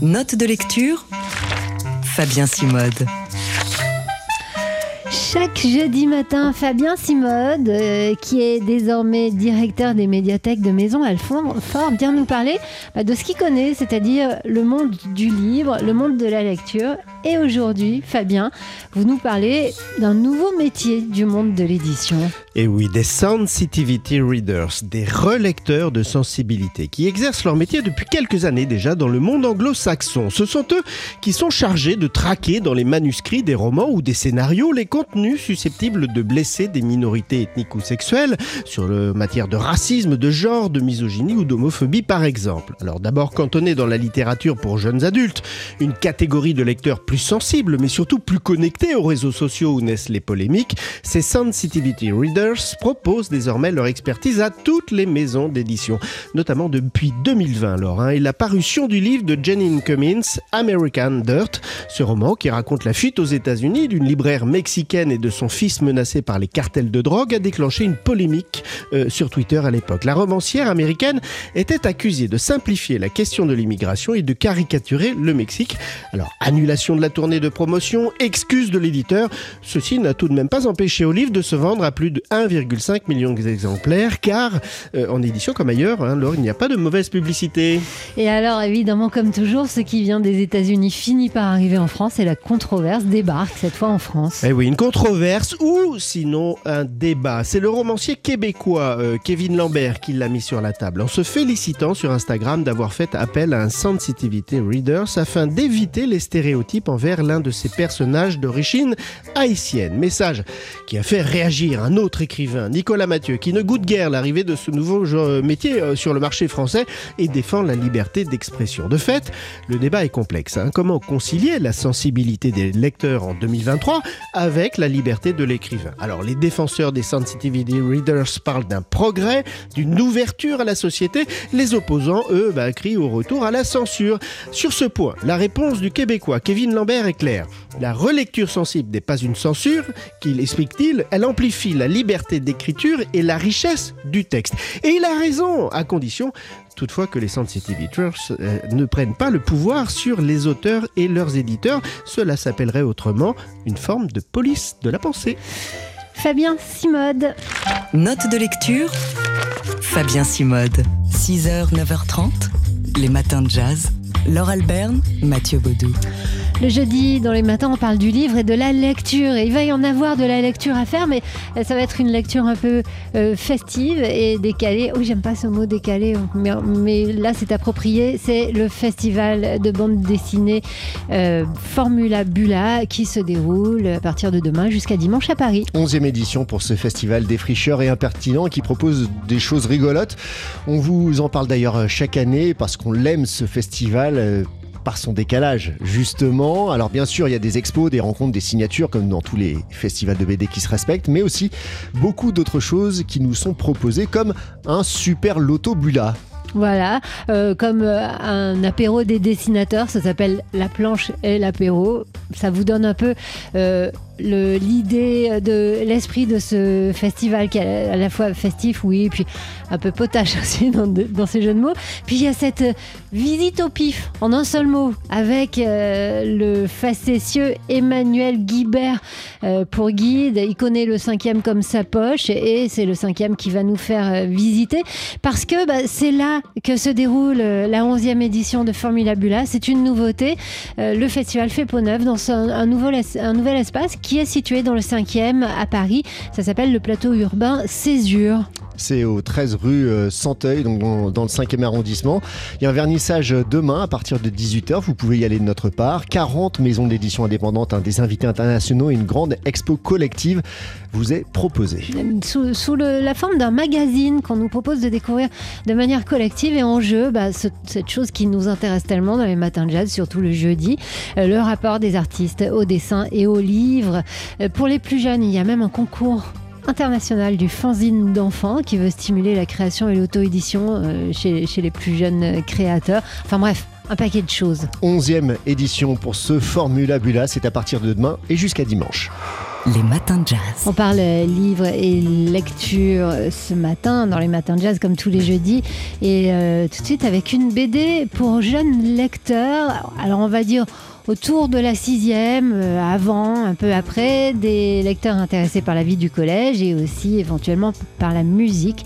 Note de lecture Fabien Simode. Chaque jeudi matin, Fabien Simode, euh, qui est désormais directeur des médiathèques de Maison Alfort, vient nous parler bah, de ce qu'il connaît, c'est-à-dire le monde du livre, le monde de la lecture. Et aujourd'hui, Fabien, vous nous parlez d'un nouveau métier du monde de l'édition. Et oui, des sensitivity readers, des relecteurs de sensibilité, qui exercent leur métier depuis quelques années déjà dans le monde anglo-saxon. Ce sont eux qui sont chargés de traquer dans les manuscrits des romans ou des scénarios les contenus susceptibles de blesser des minorités ethniques ou sexuelles, sur le matière de racisme, de genre, de misogynie ou d'homophobie par exemple. Alors d'abord cantonné dans la littérature pour jeunes adultes, une catégorie de lecteurs plus sensibles mais surtout plus connectés aux réseaux sociaux où naissent les polémiques, ces sensitivity readers propose désormais leur expertise à toutes les maisons d'édition, notamment depuis 2020 alors, hein, et la parution du livre de Janine Cummins, American Dirt, ce roman qui raconte la fuite aux États-Unis d'une libraire mexicaine et de son fils menacé par les cartels de drogue a déclenché une polémique euh, sur Twitter à l'époque. La romancière américaine était accusée de simplifier la question de l'immigration et de caricaturer le Mexique. Alors, annulation de la tournée de promotion, excuse de l'éditeur, ceci n'a tout de même pas empêché au livre de se vendre à plus de 1,5 million d'exemplaires, car euh, en édition comme ailleurs, hein, il n'y a pas de mauvaise publicité. Et alors, évidemment, comme toujours, ce qui vient des États-Unis finit par arriver en France et la controverse débarque cette fois en France. Eh oui, une controverse ou sinon un débat. C'est le romancier québécois euh, Kevin Lambert qui l'a mis sur la table en se félicitant sur Instagram d'avoir fait appel à un sensitivity readers afin d'éviter les stéréotypes envers l'un de ses personnages d'origine haïtienne. Message qui a fait réagir un autre écrivain, Nicolas Mathieu, qui ne goûte guère l'arrivée de ce nouveau euh, métier euh, sur le marché français et défend la liberté d'expression. De fait, le débat est complexe. Hein. Comment concilier la sensibilité des lecteurs en 2023 avec la liberté de l'écrivain Alors, les défenseurs des sensitivity readers parlent d'un progrès, d'une ouverture à la société. Les opposants, eux, bah, crient au retour à la censure. Sur ce point, la réponse du Québécois Kevin Lambert est claire. La relecture sensible n'est pas une censure, qu'il explique-t-il, elle amplifie la liberté liberté d'écriture et la richesse du texte. Et il a raison, à condition toutefois que les sensitiviteurs euh, ne prennent pas le pouvoir sur les auteurs et leurs éditeurs. Cela s'appellerait autrement une forme de police de la pensée. Fabien Simode. Note de lecture Fabien Simode. 6h, 9h30, les matins de jazz. Laure Alberne, Mathieu Baudou. Le jeudi, dans les matins, on parle du livre et de la lecture. Et il va y en avoir de la lecture à faire, mais euh, ça va être une lecture un peu euh, festive et décalée. Oui, j'aime pas ce mot décalé, mais, là, c'est approprié. C'est le festival de bande dessinée euh, Formula Bula qui se déroule à partir de demain jusqu'à dimanche à Paris. Onzième édition pour ce festival défricheur et impertinent qui propose des choses rigolotes. On vous en parle d'ailleurs chaque année parce qu'on l'aime ce festival par son décalage, justement. Alors bien sûr, il y a des expos, des rencontres, des signatures, comme dans tous les festivals de BD qui se respectent, mais aussi beaucoup d'autres choses qui nous sont proposées, comme un super loto Bula. Voilà, euh, comme euh, un apéro des dessinateurs, ça s'appelle La planche et l'apéro. Ça vous donne un peu euh, l'idée de l'esprit de ce festival qui est à la fois festif, oui, puis un peu potache aussi dans, ces jeux de mots. Puis il y a cette visite au pif en un seul mot avec euh, le facétieux Emmanuel Guibert euh, pour guide. Il connaît le cinquième comme sa poche et c'est le cinquième qui va nous faire euh, visiter parce que bah, c'est là que se déroule la onzième édition de Formula Bula. C'est une nouveauté. le festival fait peau neuve dans un, un, un nouvel espace est situé dans le 5e à Paris. Ça s'appelle le plateau urbain Césure. C'est au 13 rue euh, Santeuil, donc dans, le 5e arrondissement. Il y a un vernissage demain à partir de 18h. Vous pouvez y aller de notre part. 40 maisons d'édition indépendantes, des invités internationaux et une grande expo collective vous est proposée. Sous, la forme d'un magazine qu'on nous propose de découvrir de manière collective et en jeu, bah, cette chose qui nous intéresse tellement dans les matins de jazz, surtout le jeudi, euh, le rapport des artistes au dessin et au livre. Euh, pour les plus jeunes, il y a même un concours international du fanzine d'enfants qui veut stimuler la création et l'auto-édition euh, chez, chez les plus jeunes créateurs. Enfin bref, un paquet de choses. Onzième édition pour ce Formula Bula, c'est à partir de demain et jusqu'à dimanche. Les matins de jazz. On parle livre et lecture ce matin dans les matins de jazz comme tous les jeudis et euh, tout de suite avec une BD pour jeunes lecteurs. Alors on va dire autour de la sixième, euh, avant, un peu après, des lecteurs intéressés par la vie du collège et aussi éventuellement par la musique.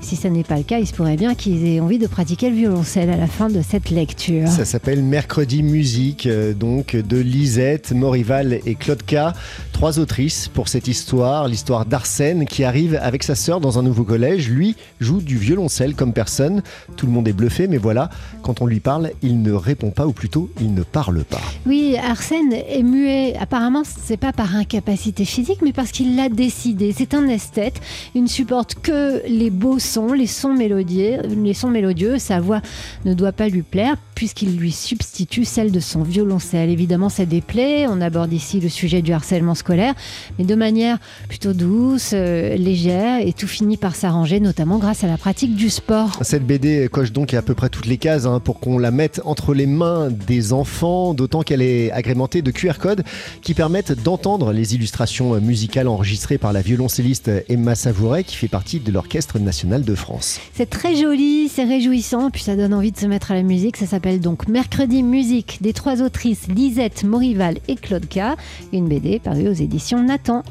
Si ce n'est pas le cas, il se pourrait bien qu'ils aient envie de pratiquer le violoncelle à la fin de cette lecture. Ça s'appelle Mercredi Musique, euh, donc de Lisette, Morival et Claude K. Trois autrices pour cette histoire, l'histoire d'Arsène qui arrive avec sa sœur dans un nouveau collège. Lui joue du violoncelle comme personne. Tout le monde est bluffé, mais voilà, quand on lui parle, il ne répond pas, ou plutôt, il ne parle pas. Oui, Arsène est muet. Apparemment, c'est pas par incapacité physique, mais parce qu'il l'a décidé. C'est un esthète. Il ne supporte que les beaux les sons les sons mélodieux. Sa voix ne doit pas lui plaire puisqu'il lui substitue celle de son violoncelle. Évidemment, ça déplaît. On aborde ici le sujet du harcèlement scolaire, mais de manière plutôt douce, euh, légère, et tout finit par s'arranger, notamment grâce à la pratique du sport. Cette BD coche donc à peu près toutes les cases hein, pour qu'on la mette entre les mains des enfants, d'autant qu'elle est agrémentée de QR codes qui permettent d'entendre les illustrations musicales enregistrées par la violoncelliste Emma Savouret, qui fait partie de l'Orchestre national de France. C'est très joli, c'est réjouissant, puis ça donne envie de se mettre à la musique. Ça s'appelle donc Mercredi Musique des trois autrices Lisette Morival et Claude K. Une BD parue aux éditions Nathan.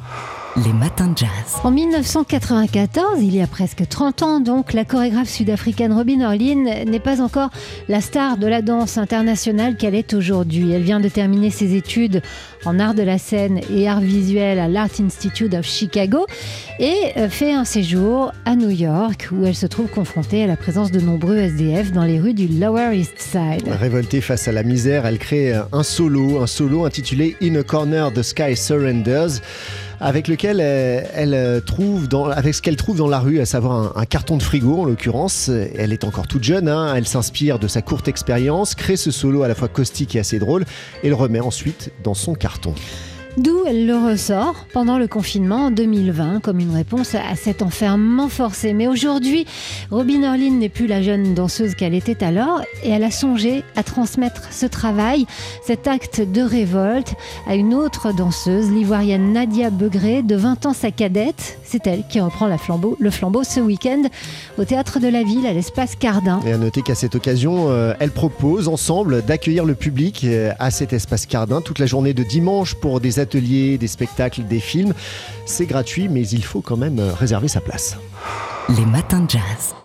Les matins de jazz. En 1994, il y a presque 30 ans donc, la chorégraphe sud-africaine Robin Orlin n'est pas encore la star de la danse internationale qu'elle est aujourd'hui. Elle vient de terminer ses études en art de la scène et art visuel à l'Art Institute of Chicago et euh, fait un séjour à New York où elle se trouve confrontée à la présence de nombreux SDF dans les rues du Lower East Side. Révoltée face à la misère, elle crée un solo, un solo intitulé In a Corner the Sky Surrenders avec lequel euh, elle, euh, trouve dans, ce qu'elle trouve dans la rue, à savoir un, carton de frigo en l'occurrence. Elle est encore toute jeune, hein. elle s'inspire de sa courte expérience, crée ce solo à la fois caustique et assez drôle, et le remet ensuite dans son carton. D'où elle le ressort pendant le confinement en 2020 comme une réponse à cet enfermement forcé. Mais aujourd'hui, Robin Orlin n'est plus la jeune danseuse qu'elle était alors et elle a songé à transmettre ce travail, cet acte de révolte à une autre danseuse, l'ivoirienne Nadia Begré, de 20 ans sa cadette. C'est elle qui reprend le flambeau ce week-end au théâtre de la ville à l'espace Cardin. Et à noter qu'à cette occasion, euh, elle propose ensemble d'accueillir le public euh, à cet espace Cardin toute la journée de dimanche pour des ateliers, des spectacles, des films. C'est gratuit, mais il faut quand même euh, réserver sa place. Les matins de jazz.